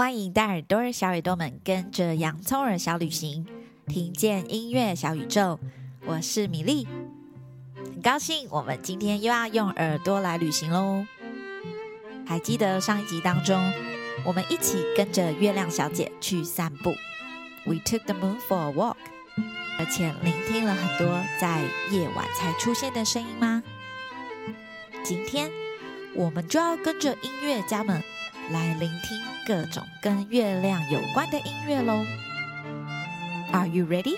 欢迎大耳朵小耳朵们跟着洋葱耳小旅行，听见音乐小宇宙。我是米粒，很高兴我们今天又要用耳朵来旅行喽。还记得上一集当中，我们一起跟着月亮小姐去散步，We took the moon for a walk，而且聆听了很多在夜晚才出现的声音吗？今天我们就要跟着音乐家们。来聆听各种跟月亮有关的音乐喽！Are you ready?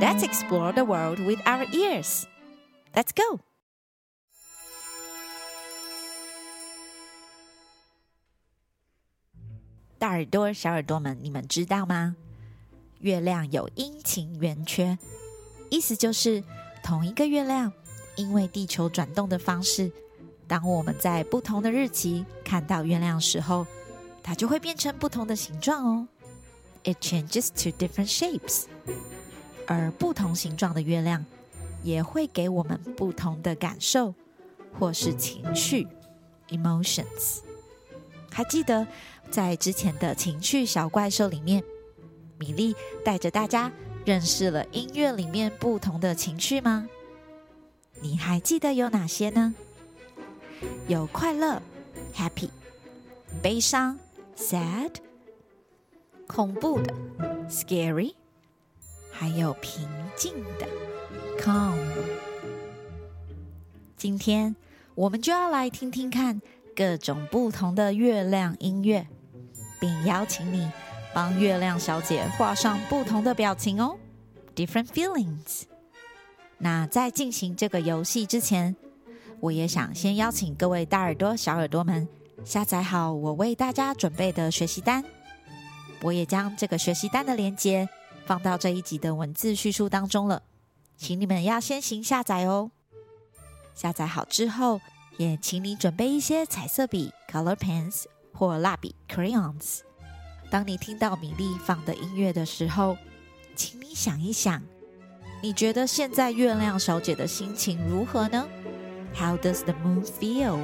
Let's explore the world with our ears. Let's go! 大耳朵、小耳朵们，你们知道吗？月亮有阴晴圆缺，意思就是同一个月亮，因为地球转动的方式。当我们在不同的日期看到月亮时候，它就会变成不同的形状哦。It changes to different shapes。而不同形状的月亮也会给我们不同的感受或是情绪 （emotions）。还记得在之前的情绪小怪兽里面，米粒带着大家认识了音乐里面不同的情绪吗？你还记得有哪些呢？有快乐 （happy）、悲伤 （sad）、恐怖的 （scary），还有平静的 （calm）。今天我们就要来听听看各种不同的月亮音乐，并邀请你帮月亮小姐画上不同的表情哦 （different feelings）。那在进行这个游戏之前，我也想先邀请各位大耳朵、小耳朵们下载好我为大家准备的学习单。我也将这个学习单的链接放到这一集的文字叙述当中了，请你们要先行下载哦。下载好之后，也请你准备一些彩色笔 （color pens） 或蜡笔 （crayons）。当你听到米粒放的音乐的时候，请你想一想，你觉得现在月亮小姐的心情如何呢 ？How does the moon feel？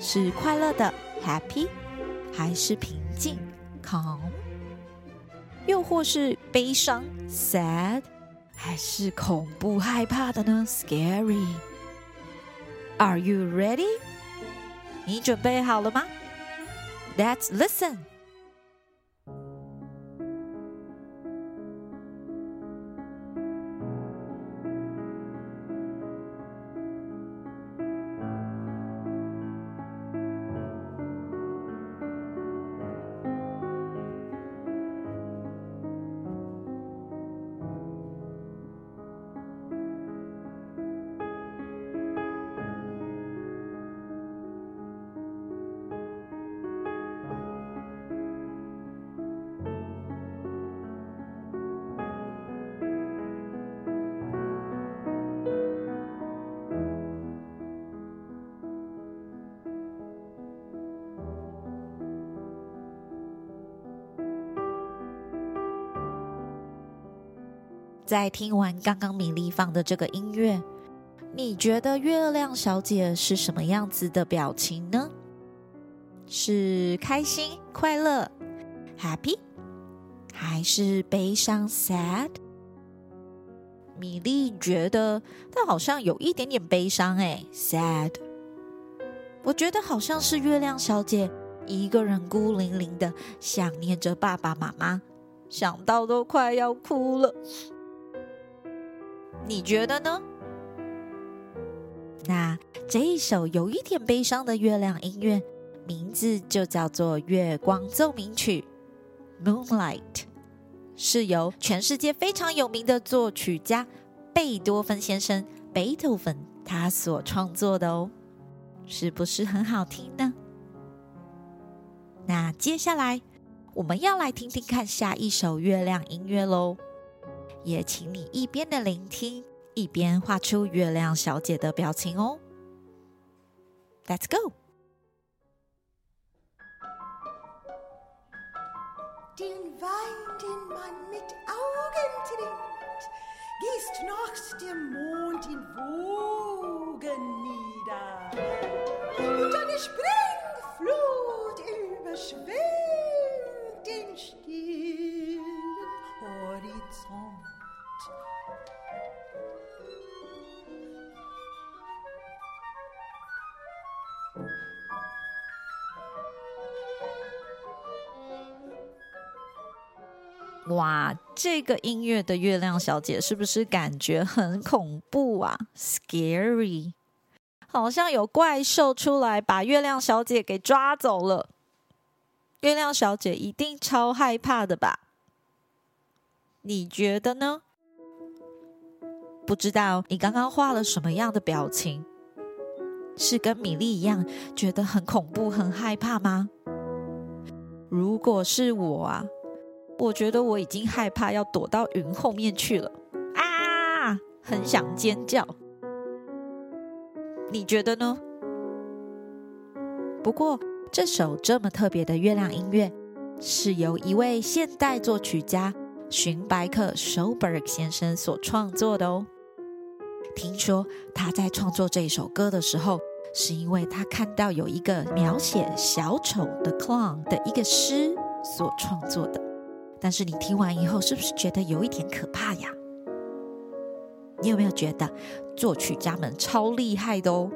是快乐的 （happy） 还是平静 （calm）？又或是悲伤 （sad） 还是恐怖害怕的呢 （scary）？Are you ready？你准备好了吗？Let's listen. 在听完刚刚米粒放的这个音乐，你觉得月亮小姐是什么样子的表情呢？是开心、快乐 （happy） 还是悲伤 （sad）？米粒觉得她好像有一点点悲伤，哎，sad。我觉得好像是月亮小姐一个人孤零零的想念着爸爸妈妈，想到都快要哭了。你觉得呢？那这一首有一点悲伤的月亮音乐，名字就叫做《月光奏鸣曲》（Moonlight），是由全世界非常有名的作曲家贝多芬先生 （Beethoven） 他所创作的哦，是不是很好听呢？那接下来我们要来听听看下一首月亮音乐喽。也请你一边的聆听，一边画出月亮小姐的表情哦。Let's go。哇这个音乐的月亮小姐是不是感觉很恐怖啊？Scary 好像有怪兽出来把月亮小姐给抓走了。月亮小姐一定超害怕的吧？你觉得呢？不知道你刚刚画了什么样的表情。是跟米莉一样觉得很恐怖、很害怕吗？如果是我啊，我觉得我已经害怕要躲到云后面去了啊，很想尖叫。你觉得呢？不过。这首这么特别的月亮音乐，是由一位现代作曲家荀白克 s c h o b e r g 先生所创作的哦。听说他在创作这一首歌的时候，是因为他看到有一个描写小丑的 clown 的一个诗所创作的。但是你听完以后，是不是觉得有一点可怕呀？你有没有觉得作曲家们超厉害的哦？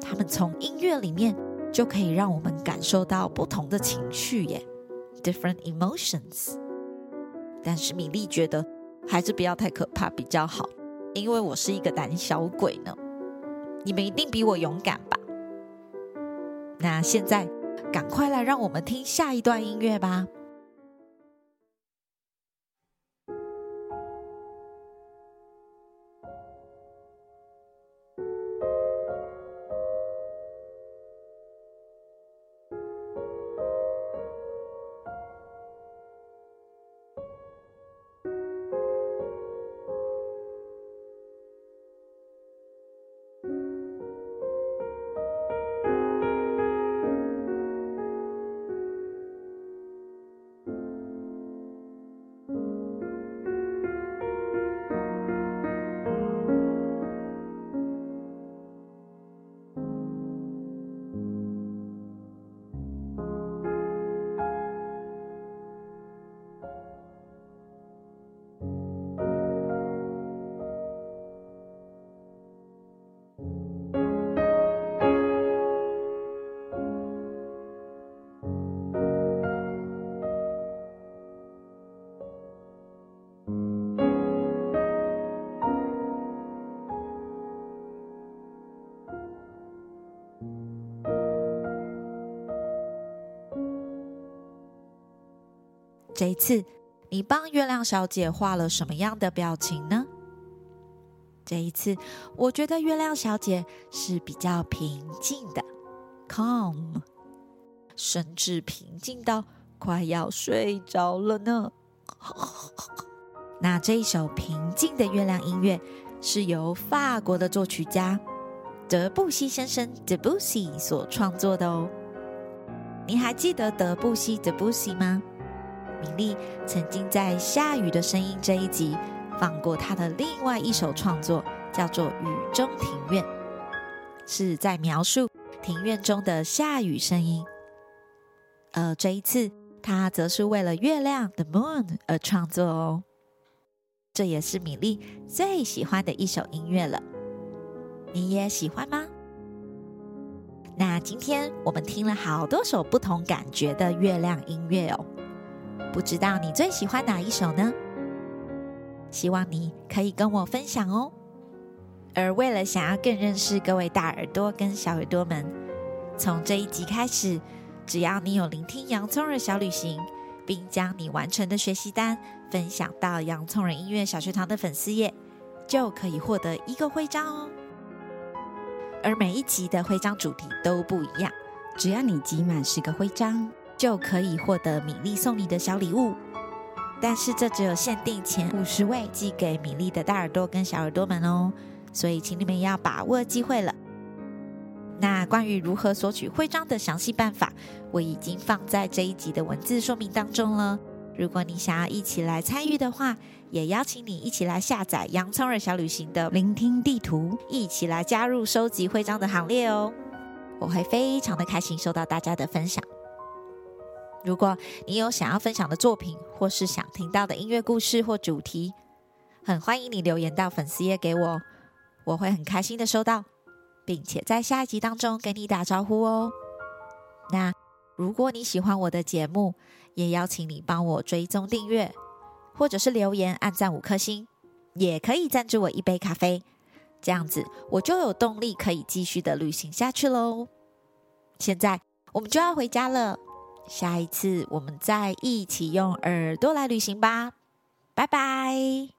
他们从音乐里面。就可以让我们感受到不同的情绪耶，different emotions。但是米莉觉得还是不要太可怕比较好，因为我是一个胆小鬼呢。你们一定比我勇敢吧？那现在赶快来让我们听下一段音乐吧。这一次，你帮月亮小姐画了什么样的表情呢？这一次，我觉得月亮小姐是比较平静的，calm，甚至平静到快要睡着了呢。那这一首平静的月亮音乐是由法国的作曲家德布西先生 （Debussy） 所创作的哦。你还记得德布西 （Debussy） 吗？米莉曾经在《下雨的声音》这一集放过他的另外一首创作，叫做《雨中庭院》，是在描述庭院中的下雨声音。而这一次，他则是为了月亮 （The Moon） 而创作哦。这也是米莉最喜欢的一首音乐了。你也喜欢吗？那今天我们听了好多首不同感觉的月亮音乐哦。不知道你最喜欢哪一首呢？希望你可以跟我分享哦。而为了想要更认识各位大耳朵跟小耳朵们，从这一集开始，只要你有聆听洋葱耳小旅行，并将你完成的学习单分享到洋葱人音乐小学堂的粉丝页，就可以获得一个徽章哦。而每一集的徽章主题都不一样，只要你集满十个徽章，就可以获得米粒送你的小礼物，但是这只有限定前五十位寄给米粒的大耳朵跟小耳朵们哦，所以请你们要把握机会了。那关于如何索取徽章的详细办法，我已经放在这一集的文字说明当中了。如果你想要一起来参与的话，也邀请你一起来下载洋葱耳小旅行的聆听地图，一起来加入收集徽章的行列哦。我会非常的开心收到大家的分享。如果你有想要分享的作品或是想听到的音乐故事或主题很欢迎你留言到粉丝页给我我会很开心的收到并且在下一集当中跟你打招呼哦。那如果你喜欢我的节目也邀请你帮我追踪订阅或者是留言按赞五颗星也可以赞助我一杯咖啡。这样子我就有动力可以继续的旅行下去喽。现在我们就要回家了。下一次我们再一起用耳朵来旅行吧。拜拜。